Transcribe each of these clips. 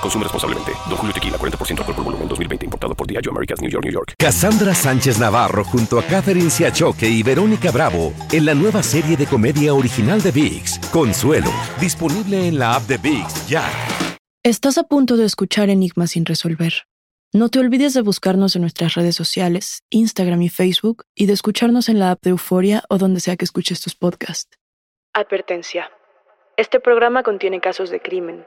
Consume responsablemente. Don Julio Tequila, 40% alcohol por volumen, 2020. Importado por Diageo Americas, New York, New York. Cassandra Sánchez Navarro junto a Catherine Siachoque y Verónica Bravo en la nueva serie de comedia original de VIX, Consuelo, disponible en la app de VIX ya. Estás a punto de escuchar Enigmas sin resolver. No te olvides de buscarnos en nuestras redes sociales, Instagram y Facebook, y de escucharnos en la app de Euforia o donde sea que escuches tus podcasts. Advertencia. Este programa contiene casos de crimen,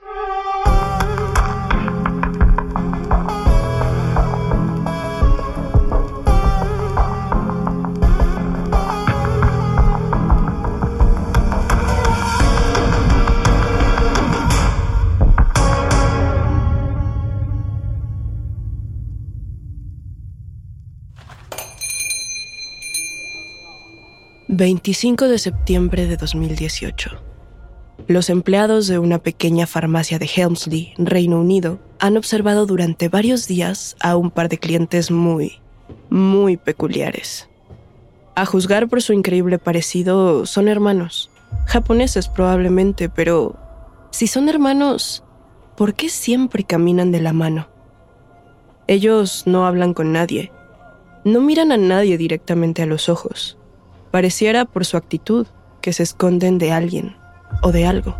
...25 de septiembre de 2018... Los empleados de una pequeña farmacia de Helmsley, Reino Unido, han observado durante varios días a un par de clientes muy, muy peculiares. A juzgar por su increíble parecido, son hermanos. Japoneses probablemente, pero si son hermanos, ¿por qué siempre caminan de la mano? Ellos no hablan con nadie. No miran a nadie directamente a los ojos. Pareciera por su actitud que se esconden de alguien o de algo.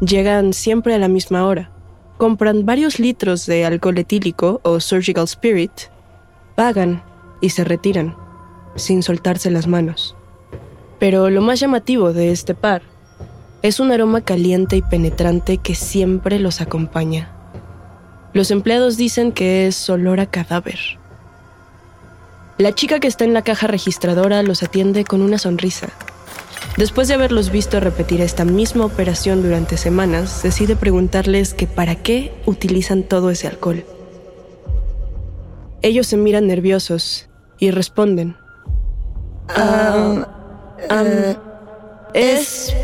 Llegan siempre a la misma hora, compran varios litros de alcohol etílico o surgical spirit, pagan y se retiran, sin soltarse las manos. Pero lo más llamativo de este par es un aroma caliente y penetrante que siempre los acompaña. Los empleados dicen que es olor a cadáver. La chica que está en la caja registradora los atiende con una sonrisa Después de haberlos visto repetir esta misma operación durante semanas, decide preguntarles que para qué utilizan todo ese alcohol. Ellos se miran nerviosos y responden. Um, um, es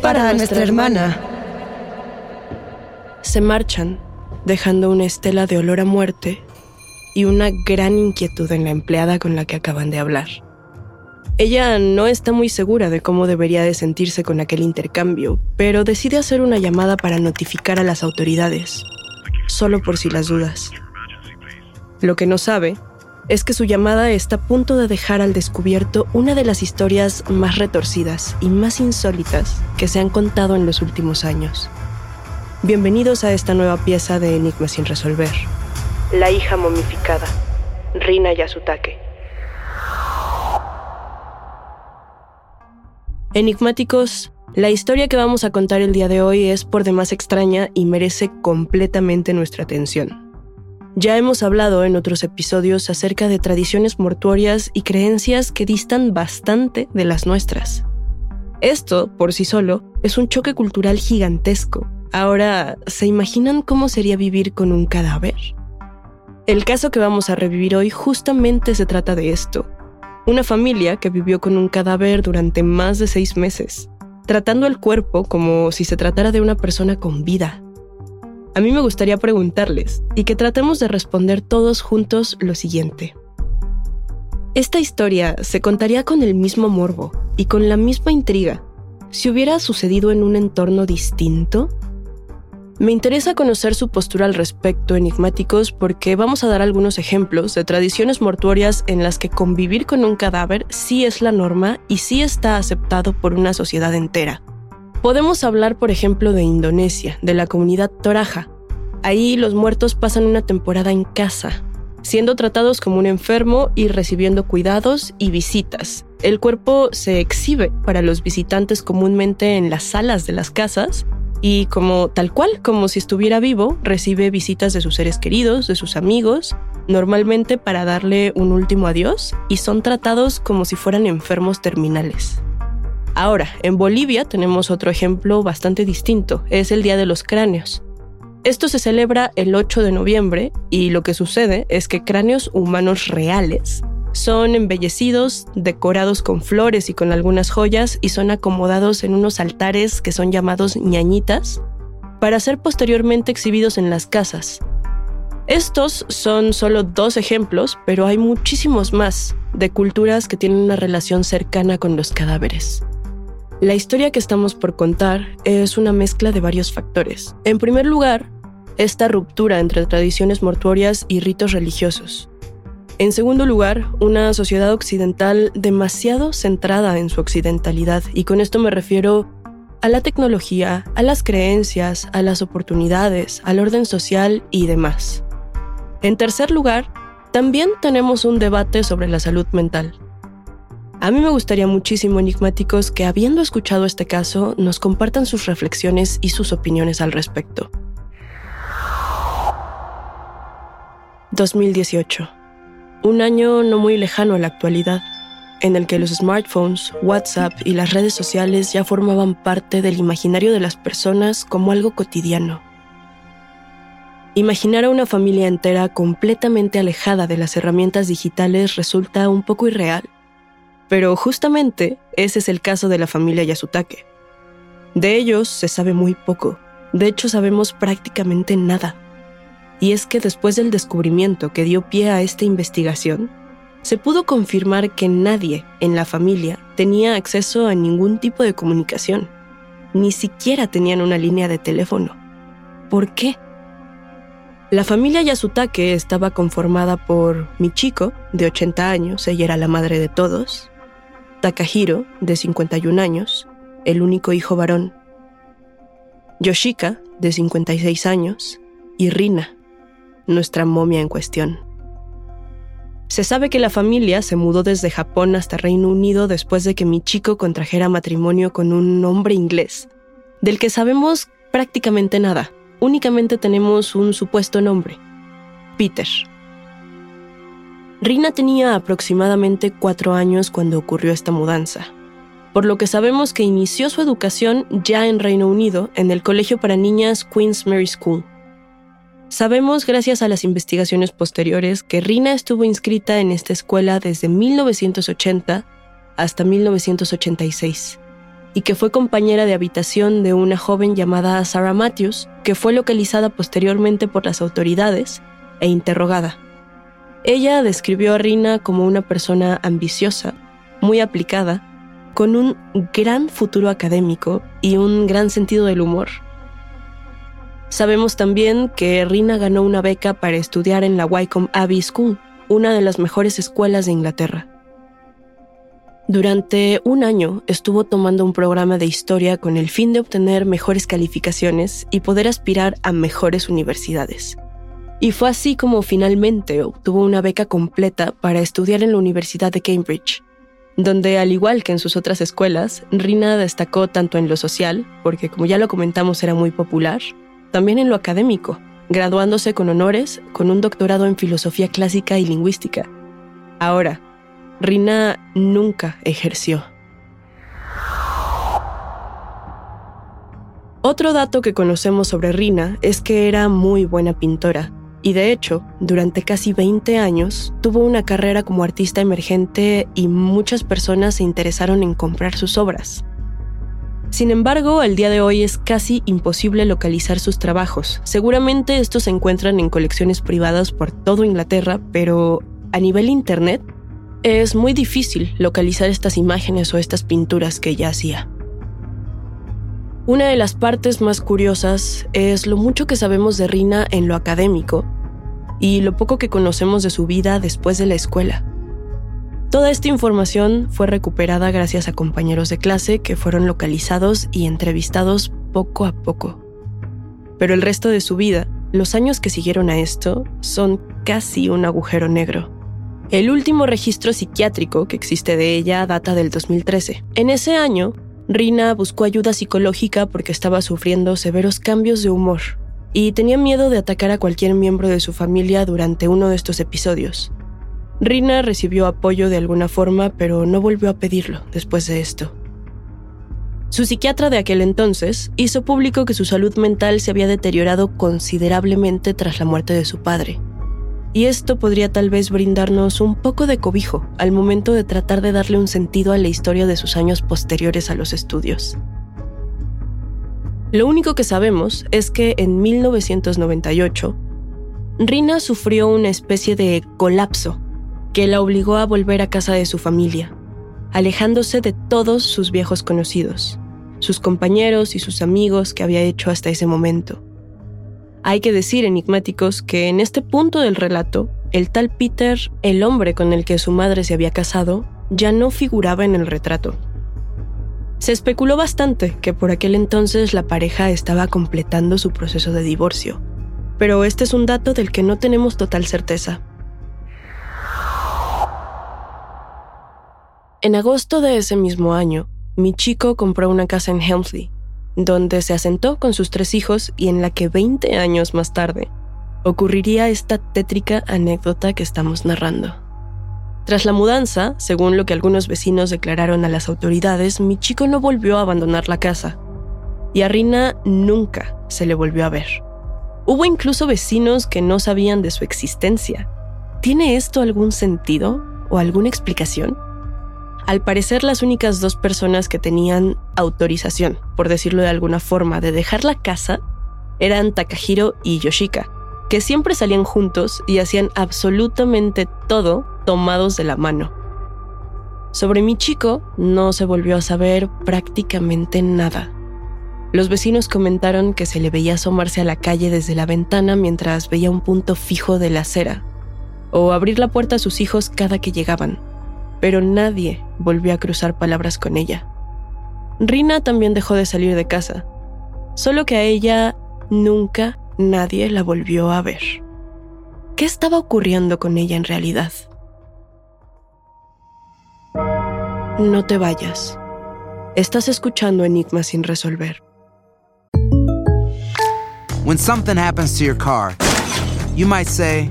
para nuestra hermana. Se marchan, dejando una estela de olor a muerte y una gran inquietud en la empleada con la que acaban de hablar. Ella no está muy segura de cómo debería de sentirse con aquel intercambio, pero decide hacer una llamada para notificar a las autoridades, solo por si las dudas. Lo que no sabe es que su llamada está a punto de dejar al descubierto una de las historias más retorcidas y más insólitas que se han contado en los últimos años. Bienvenidos a esta nueva pieza de Enigma sin resolver. La hija momificada, Rina Yasutake. Enigmáticos, la historia que vamos a contar el día de hoy es por demás extraña y merece completamente nuestra atención. Ya hemos hablado en otros episodios acerca de tradiciones mortuorias y creencias que distan bastante de las nuestras. Esto, por sí solo, es un choque cultural gigantesco. Ahora, ¿se imaginan cómo sería vivir con un cadáver? El caso que vamos a revivir hoy justamente se trata de esto. Una familia que vivió con un cadáver durante más de seis meses. tratando el cuerpo como si se tratara de una persona con vida. A mí me gustaría preguntarles y que tratemos de responder todos juntos lo siguiente. Esta historia se contaría con el mismo morbo y con la misma intriga si hubiera sucedido en un entorno distinto. Me interesa conocer su postura al respecto, enigmáticos, porque vamos a dar algunos ejemplos de tradiciones mortuorias en las que convivir con un cadáver sí es la norma y sí está aceptado por una sociedad entera. Podemos hablar, por ejemplo, de Indonesia, de la comunidad Toraja. Ahí los muertos pasan una temporada en casa, siendo tratados como un enfermo y recibiendo cuidados y visitas. El cuerpo se exhibe para los visitantes comúnmente en las salas de las casas y como tal cual, como si estuviera vivo, recibe visitas de sus seres queridos, de sus amigos, normalmente para darle un último adiós y son tratados como si fueran enfermos terminales. Ahora, en Bolivia tenemos otro ejemplo bastante distinto, es el Día de los Cráneos. Esto se celebra el 8 de noviembre y lo que sucede es que cráneos humanos reales son embellecidos, decorados con flores y con algunas joyas y son acomodados en unos altares que son llamados ñañitas para ser posteriormente exhibidos en las casas. Estos son solo dos ejemplos, pero hay muchísimos más de culturas que tienen una relación cercana con los cadáveres. La historia que estamos por contar es una mezcla de varios factores. En primer lugar, esta ruptura entre tradiciones mortuorias y ritos religiosos. En segundo lugar, una sociedad occidental demasiado centrada en su occidentalidad, y con esto me refiero a la tecnología, a las creencias, a las oportunidades, al orden social y demás. En tercer lugar, también tenemos un debate sobre la salud mental. A mí me gustaría muchísimo, enigmáticos, que habiendo escuchado este caso, nos compartan sus reflexiones y sus opiniones al respecto. 2018. Un año no muy lejano a la actualidad, en el que los smartphones, WhatsApp y las redes sociales ya formaban parte del imaginario de las personas como algo cotidiano. Imaginar a una familia entera completamente alejada de las herramientas digitales resulta un poco irreal, pero justamente ese es el caso de la familia Yasutake. De ellos se sabe muy poco, de hecho sabemos prácticamente nada y es que después del descubrimiento que dio pie a esta investigación, se pudo confirmar que nadie en la familia tenía acceso a ningún tipo de comunicación. Ni siquiera tenían una línea de teléfono. ¿Por qué? La familia Yasutake estaba conformada por Michiko, de 80 años, ella era la madre de todos, Takahiro, de 51 años, el único hijo varón, Yoshika, de 56 años, y Rina, nuestra momia en cuestión. Se sabe que la familia se mudó desde Japón hasta Reino Unido después de que mi chico contrajera matrimonio con un hombre inglés, del que sabemos prácticamente nada. Únicamente tenemos un supuesto nombre, Peter. Rina tenía aproximadamente cuatro años cuando ocurrió esta mudanza, por lo que sabemos que inició su educación ya en Reino Unido en el colegio para niñas Queen's Mary School. Sabemos, gracias a las investigaciones posteriores, que Rina estuvo inscrita en esta escuela desde 1980 hasta 1986 y que fue compañera de habitación de una joven llamada Sarah Matthews, que fue localizada posteriormente por las autoridades e interrogada. Ella describió a Rina como una persona ambiciosa, muy aplicada, con un gran futuro académico y un gran sentido del humor. Sabemos también que Rina ganó una beca para estudiar en la Wycombe Abbey School, una de las mejores escuelas de Inglaterra. Durante un año estuvo tomando un programa de historia con el fin de obtener mejores calificaciones y poder aspirar a mejores universidades. Y fue así como finalmente obtuvo una beca completa para estudiar en la Universidad de Cambridge, donde al igual que en sus otras escuelas, Rina destacó tanto en lo social, porque como ya lo comentamos era muy popular, también en lo académico, graduándose con honores con un doctorado en filosofía clásica y lingüística. Ahora, Rina nunca ejerció. Otro dato que conocemos sobre Rina es que era muy buena pintora, y de hecho, durante casi 20 años tuvo una carrera como artista emergente y muchas personas se interesaron en comprar sus obras. Sin embargo, al día de hoy es casi imposible localizar sus trabajos. Seguramente estos se encuentran en colecciones privadas por todo Inglaterra, pero a nivel internet es muy difícil localizar estas imágenes o estas pinturas que ella hacía. Una de las partes más curiosas es lo mucho que sabemos de Rina en lo académico y lo poco que conocemos de su vida después de la escuela. Toda esta información fue recuperada gracias a compañeros de clase que fueron localizados y entrevistados poco a poco. Pero el resto de su vida, los años que siguieron a esto, son casi un agujero negro. El último registro psiquiátrico que existe de ella data del 2013. En ese año, Rina buscó ayuda psicológica porque estaba sufriendo severos cambios de humor y tenía miedo de atacar a cualquier miembro de su familia durante uno de estos episodios. Rina recibió apoyo de alguna forma, pero no volvió a pedirlo después de esto. Su psiquiatra de aquel entonces hizo público que su salud mental se había deteriorado considerablemente tras la muerte de su padre. Y esto podría tal vez brindarnos un poco de cobijo al momento de tratar de darle un sentido a la historia de sus años posteriores a los estudios. Lo único que sabemos es que en 1998, Rina sufrió una especie de colapso que la obligó a volver a casa de su familia, alejándose de todos sus viejos conocidos, sus compañeros y sus amigos que había hecho hasta ese momento. Hay que decir, enigmáticos, que en este punto del relato, el tal Peter, el hombre con el que su madre se había casado, ya no figuraba en el retrato. Se especuló bastante que por aquel entonces la pareja estaba completando su proceso de divorcio, pero este es un dato del que no tenemos total certeza. En agosto de ese mismo año, mi chico compró una casa en Helmsley, donde se asentó con sus tres hijos y en la que 20 años más tarde ocurriría esta tétrica anécdota que estamos narrando. Tras la mudanza, según lo que algunos vecinos declararon a las autoridades, mi chico no volvió a abandonar la casa y a Rina nunca se le volvió a ver. Hubo incluso vecinos que no sabían de su existencia. ¿Tiene esto algún sentido o alguna explicación? Al parecer las únicas dos personas que tenían autorización, por decirlo de alguna forma, de dejar la casa eran Takahiro y Yoshika, que siempre salían juntos y hacían absolutamente todo tomados de la mano. Sobre mi chico no se volvió a saber prácticamente nada. Los vecinos comentaron que se le veía asomarse a la calle desde la ventana mientras veía un punto fijo de la acera, o abrir la puerta a sus hijos cada que llegaban pero nadie volvió a cruzar palabras con ella. Rina también dejó de salir de casa, solo que a ella nunca nadie la volvió a ver. ¿Qué estaba ocurriendo con ella en realidad? No te vayas. Estás escuchando Enigmas sin resolver. When something happens to your car, you might say,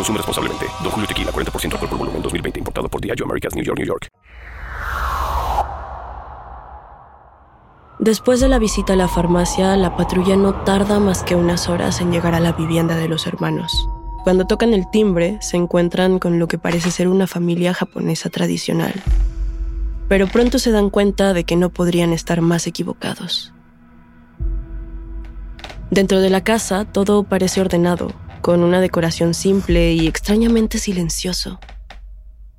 Consume responsablemente. Don Julio Tequila, 40% alcohol por volumen, 2020. Importado por Diageo Americas, New York, New York. Después de la visita a la farmacia, la patrulla no tarda más que unas horas en llegar a la vivienda de los hermanos. Cuando tocan el timbre, se encuentran con lo que parece ser una familia japonesa tradicional. Pero pronto se dan cuenta de que no podrían estar más equivocados. Dentro de la casa todo parece ordenado, con una decoración simple y extrañamente silencioso.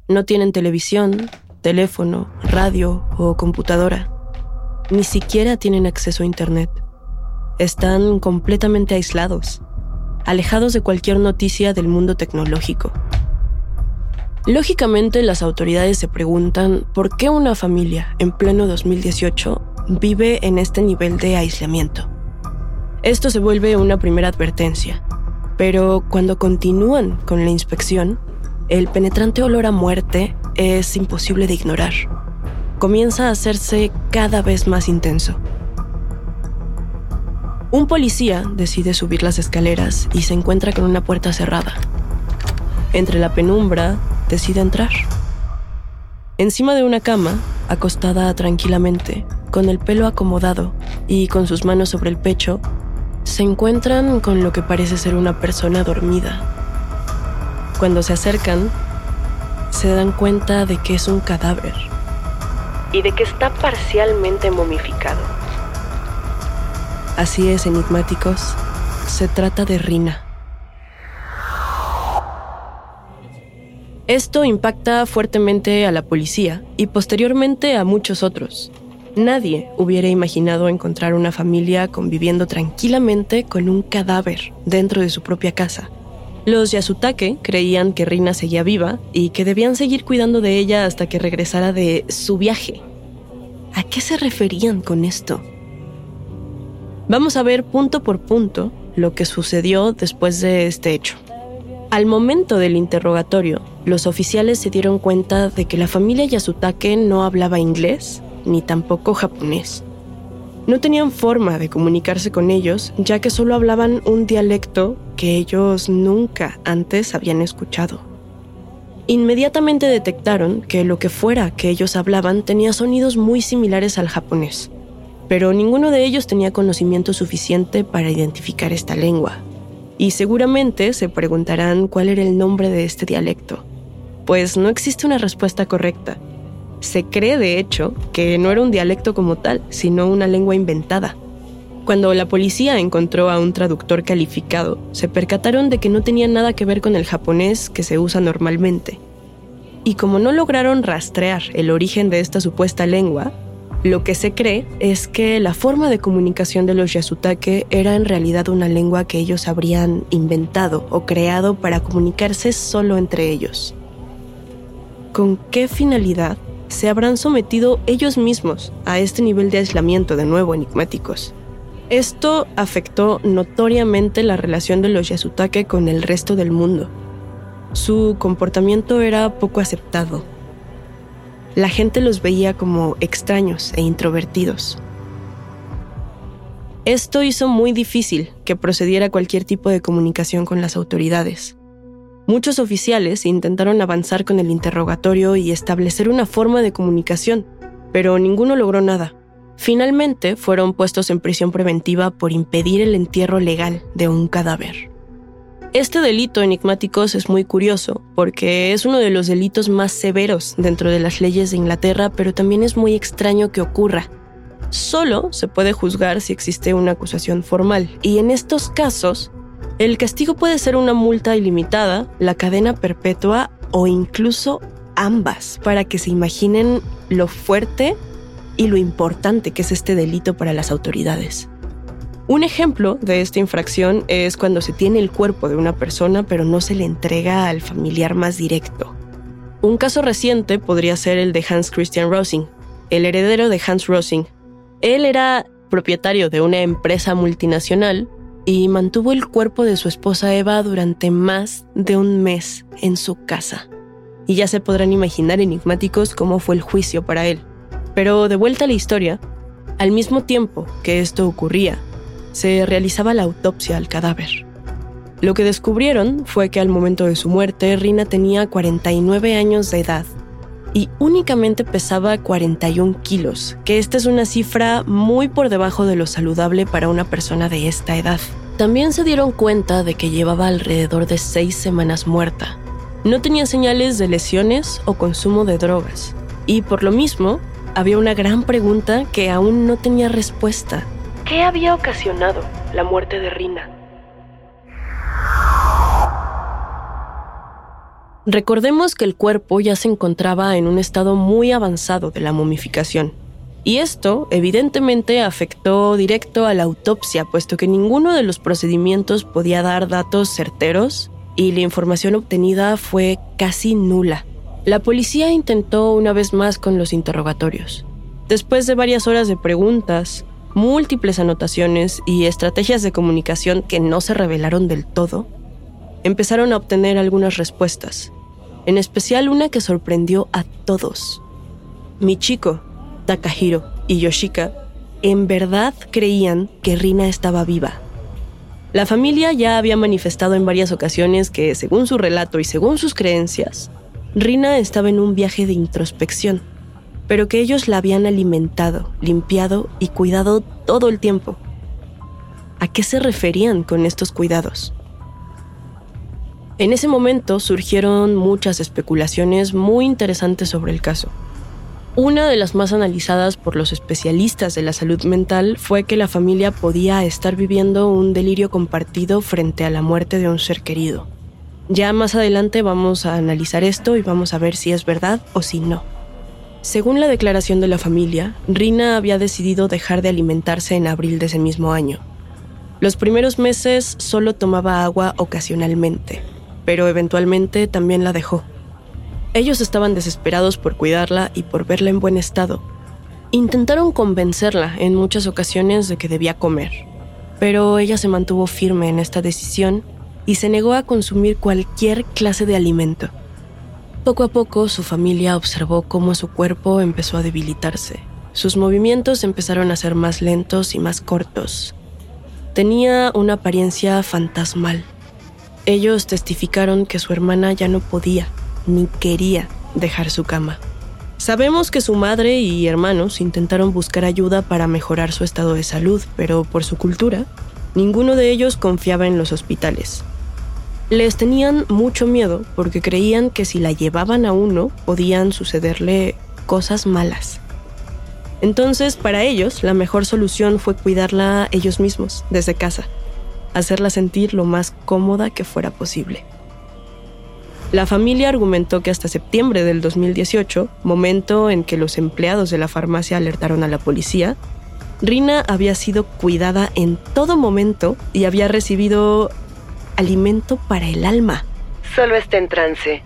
No tienen televisión, teléfono, radio o computadora. Ni siquiera tienen acceso a Internet. Están completamente aislados, alejados de cualquier noticia del mundo tecnológico. Lógicamente las autoridades se preguntan por qué una familia en pleno 2018 vive en este nivel de aislamiento. Esto se vuelve una primera advertencia, pero cuando continúan con la inspección, el penetrante olor a muerte es imposible de ignorar. Comienza a hacerse cada vez más intenso. Un policía decide subir las escaleras y se encuentra con una puerta cerrada. Entre la penumbra, decide entrar. Encima de una cama, acostada tranquilamente, con el pelo acomodado y con sus manos sobre el pecho, se encuentran con lo que parece ser una persona dormida. Cuando se acercan, se dan cuenta de que es un cadáver y de que está parcialmente momificado. Así es, enigmáticos, se trata de Rina. Esto impacta fuertemente a la policía y posteriormente a muchos otros. Nadie hubiera imaginado encontrar una familia conviviendo tranquilamente con un cadáver dentro de su propia casa. Los Yasutake creían que Rina seguía viva y que debían seguir cuidando de ella hasta que regresara de su viaje. ¿A qué se referían con esto? Vamos a ver punto por punto lo que sucedió después de este hecho. Al momento del interrogatorio, los oficiales se dieron cuenta de que la familia Yasutake no hablaba inglés ni tampoco japonés. No tenían forma de comunicarse con ellos, ya que solo hablaban un dialecto que ellos nunca antes habían escuchado. Inmediatamente detectaron que lo que fuera que ellos hablaban tenía sonidos muy similares al japonés, pero ninguno de ellos tenía conocimiento suficiente para identificar esta lengua. Y seguramente se preguntarán cuál era el nombre de este dialecto, pues no existe una respuesta correcta, se cree, de hecho, que no era un dialecto como tal, sino una lengua inventada. Cuando la policía encontró a un traductor calificado, se percataron de que no tenía nada que ver con el japonés que se usa normalmente. Y como no lograron rastrear el origen de esta supuesta lengua, lo que se cree es que la forma de comunicación de los Yasutake era en realidad una lengua que ellos habrían inventado o creado para comunicarse solo entre ellos. ¿Con qué finalidad? Se habrán sometido ellos mismos a este nivel de aislamiento de nuevo enigmáticos. Esto afectó notoriamente la relación de los Yasutake con el resto del mundo. Su comportamiento era poco aceptado. La gente los veía como extraños e introvertidos. Esto hizo muy difícil que procediera cualquier tipo de comunicación con las autoridades. Muchos oficiales intentaron avanzar con el interrogatorio y establecer una forma de comunicación, pero ninguno logró nada. Finalmente fueron puestos en prisión preventiva por impedir el entierro legal de un cadáver. Este delito enigmáticos es muy curioso porque es uno de los delitos más severos dentro de las leyes de Inglaterra, pero también es muy extraño que ocurra. Solo se puede juzgar si existe una acusación formal, y en estos casos el castigo puede ser una multa ilimitada, la cadena perpetua o incluso ambas, para que se imaginen lo fuerte y lo importante que es este delito para las autoridades. Un ejemplo de esta infracción es cuando se tiene el cuerpo de una persona pero no se le entrega al familiar más directo. Un caso reciente podría ser el de Hans Christian Rosing, el heredero de Hans Rosing. Él era propietario de una empresa multinacional y mantuvo el cuerpo de su esposa Eva durante más de un mes en su casa. Y ya se podrán imaginar enigmáticos cómo fue el juicio para él. Pero de vuelta a la historia, al mismo tiempo que esto ocurría, se realizaba la autopsia al cadáver. Lo que descubrieron fue que al momento de su muerte, Rina tenía 49 años de edad y únicamente pesaba 41 kilos, que esta es una cifra muy por debajo de lo saludable para una persona de esta edad. También se dieron cuenta de que llevaba alrededor de seis semanas muerta. No tenía señales de lesiones o consumo de drogas. Y por lo mismo, había una gran pregunta que aún no tenía respuesta. ¿Qué había ocasionado la muerte de Rina? Recordemos que el cuerpo ya se encontraba en un estado muy avanzado de la momificación. Y esto evidentemente afectó directo a la autopsia, puesto que ninguno de los procedimientos podía dar datos certeros y la información obtenida fue casi nula. La policía intentó una vez más con los interrogatorios. Después de varias horas de preguntas, múltiples anotaciones y estrategias de comunicación que no se revelaron del todo, empezaron a obtener algunas respuestas, en especial una que sorprendió a todos. Michiko, Takahiro y Yoshika en verdad creían que Rina estaba viva. La familia ya había manifestado en varias ocasiones que, según su relato y según sus creencias, Rina estaba en un viaje de introspección, pero que ellos la habían alimentado, limpiado y cuidado todo el tiempo. ¿A qué se referían con estos cuidados? En ese momento surgieron muchas especulaciones muy interesantes sobre el caso. Una de las más analizadas por los especialistas de la salud mental fue que la familia podía estar viviendo un delirio compartido frente a la muerte de un ser querido. Ya más adelante vamos a analizar esto y vamos a ver si es verdad o si no. Según la declaración de la familia, Rina había decidido dejar de alimentarse en abril de ese mismo año. Los primeros meses solo tomaba agua ocasionalmente, pero eventualmente también la dejó. Ellos estaban desesperados por cuidarla y por verla en buen estado. Intentaron convencerla en muchas ocasiones de que debía comer, pero ella se mantuvo firme en esta decisión y se negó a consumir cualquier clase de alimento. Poco a poco su familia observó cómo su cuerpo empezó a debilitarse. Sus movimientos empezaron a ser más lentos y más cortos. Tenía una apariencia fantasmal ellos testificaron que su hermana ya no podía ni quería dejar su cama. Sabemos que su madre y hermanos intentaron buscar ayuda para mejorar su estado de salud, pero por su cultura, ninguno de ellos confiaba en los hospitales. Les tenían mucho miedo porque creían que si la llevaban a uno podían sucederle cosas malas. Entonces, para ellos, la mejor solución fue cuidarla ellos mismos, desde casa hacerla sentir lo más cómoda que fuera posible. La familia argumentó que hasta septiembre del 2018, momento en que los empleados de la farmacia alertaron a la policía, Rina había sido cuidada en todo momento y había recibido alimento para el alma. Solo está en trance.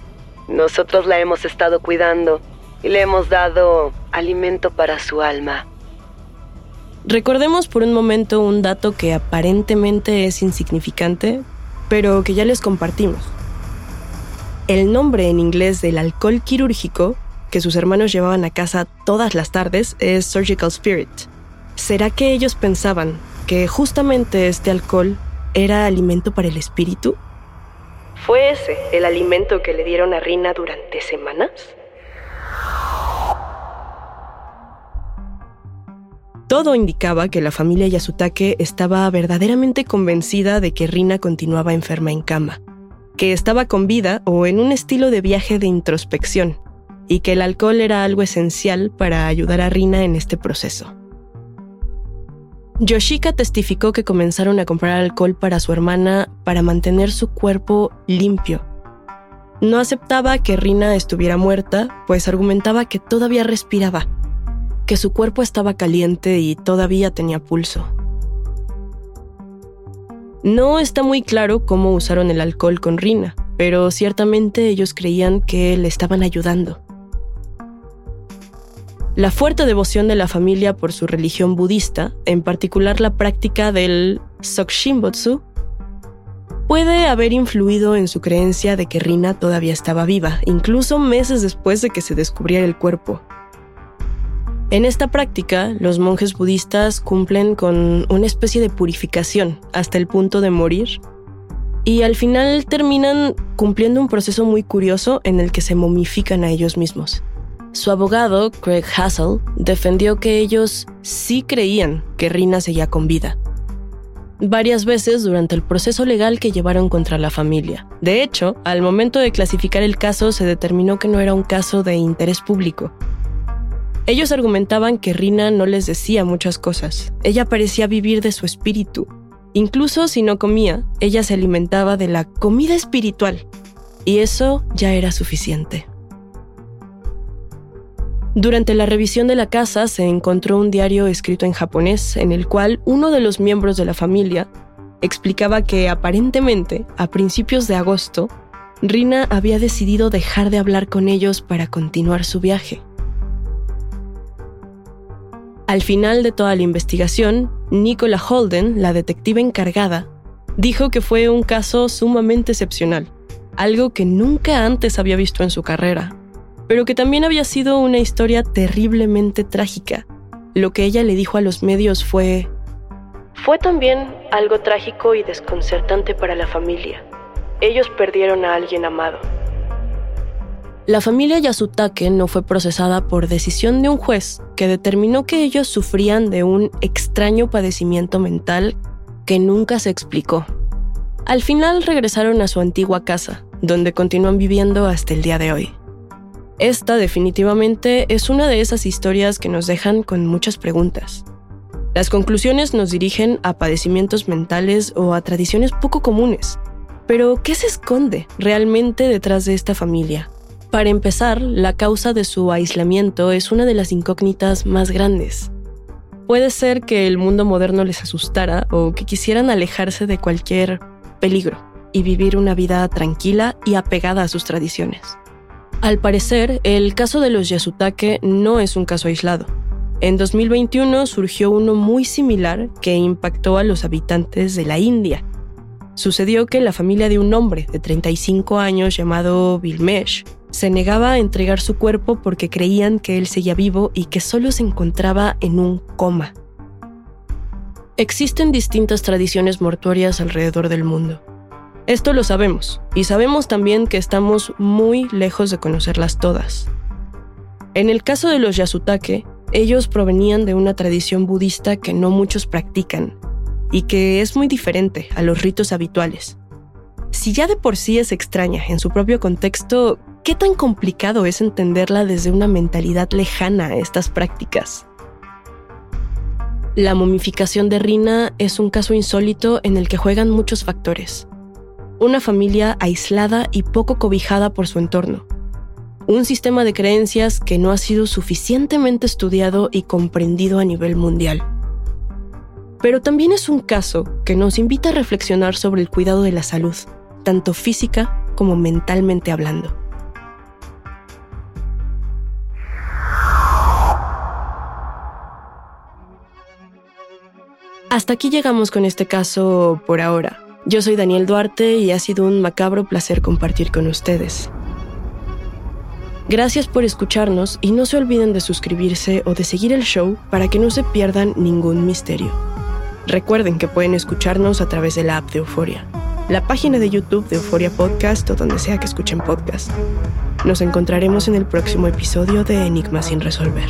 Nosotros la hemos estado cuidando y le hemos dado alimento para su alma. Recordemos por un momento un dato que aparentemente es insignificante, pero que ya les compartimos. El nombre en inglés del alcohol quirúrgico que sus hermanos llevaban a casa todas las tardes es Surgical Spirit. ¿Será que ellos pensaban que justamente este alcohol era alimento para el espíritu? ¿Fue ese el alimento que le dieron a Rina durante semanas? Todo indicaba que la familia Yasutake estaba verdaderamente convencida de que Rina continuaba enferma en cama, que estaba con vida o en un estilo de viaje de introspección, y que el alcohol era algo esencial para ayudar a Rina en este proceso. Yoshika testificó que comenzaron a comprar alcohol para su hermana para mantener su cuerpo limpio. No aceptaba que Rina estuviera muerta, pues argumentaba que todavía respiraba que su cuerpo estaba caliente y todavía tenía pulso. No está muy claro cómo usaron el alcohol con Rina, pero ciertamente ellos creían que le estaban ayudando. La fuerte devoción de la familia por su religión budista, en particular la práctica del Sokshimbotsu, puede haber influido en su creencia de que Rina todavía estaba viva, incluso meses después de que se descubriera el cuerpo. En esta práctica, los monjes budistas cumplen con una especie de purificación hasta el punto de morir y al final terminan cumpliendo un proceso muy curioso en el que se momifican a ellos mismos. Su abogado, Craig Hassel, defendió que ellos sí creían que Rina seguía con vida. varias veces durante el proceso legal que llevaron contra la familia. De hecho, al momento de clasificar el caso se determinó que no era un caso de interés público. Ellos argumentaban que Rina no les decía muchas cosas. Ella parecía vivir de su espíritu. Incluso si no comía, ella se alimentaba de la comida espiritual. Y eso ya era suficiente. Durante la revisión de la casa se encontró un diario escrito en japonés en el cual uno de los miembros de la familia explicaba que aparentemente, a principios de agosto, Rina había decidido dejar de hablar con ellos para continuar su viaje. Al final de toda la investigación, Nicola Holden, la detective encargada, dijo que fue un caso sumamente excepcional, algo que nunca antes había visto en su carrera pero que también había sido una historia terriblemente trágica. Lo que ella le dijo a los medios fue... Fue también algo trágico y desconcertante para la familia. Ellos perdieron a alguien amado. La familia Yasutake no fue procesada por decisión de un juez que determinó que ellos sufrían de un extraño padecimiento mental que nunca se explicó. Al final regresaron a su antigua casa, donde continúan viviendo hasta el día de hoy. Esta definitivamente es una de esas historias que nos dejan con muchas preguntas. Las conclusiones nos dirigen a padecimientos mentales o a tradiciones poco comunes. Pero, ¿qué se esconde realmente detrás de esta familia? Para empezar, la causa de su aislamiento es una de las incógnitas más grandes. Puede ser que el mundo moderno les asustara o que quisieran alejarse de cualquier peligro y vivir una vida tranquila y apegada a sus tradiciones. Al parecer, el caso de los Yasutake no es un caso aislado. En 2021 surgió uno muy similar que impactó a los habitantes de la India. Sucedió que la familia de un hombre de 35 años llamado Bilmesh se negaba a entregar su cuerpo porque creían que él seguía vivo y que solo se encontraba en un coma. Existen distintas tradiciones mortuorias alrededor del mundo. Esto lo sabemos, y sabemos también que estamos muy lejos de conocerlas todas. En el caso de los Yasutake, ellos provenían de una tradición budista que no muchos practican, y que es muy diferente a los ritos habituales. Si ya de por sí es extraña en su propio contexto, ¿qué tan complicado es entenderla desde una mentalidad lejana a estas prácticas? La momificación de Rina es un caso insólito en el que juegan muchos factores una familia aislada y poco cobijada por su entorno, un sistema de creencias que no ha sido suficientemente estudiado y comprendido a nivel mundial. Pero también es un caso que nos invita a reflexionar sobre el cuidado de la salud, tanto física como mentalmente hablando. Hasta aquí llegamos con este caso por ahora. Yo soy Daniel Duarte y ha sido un macabro placer compartir con ustedes. Gracias por escucharnos y no se olviden de suscribirse o de seguir el show para que no se pierdan ningún misterio. Recuerden que pueden escucharnos a través de la app de Euforia, la página de YouTube de Euforia Podcast o donde sea que escuchen podcast. Nos encontraremos en el próximo episodio de Enigma sin resolver.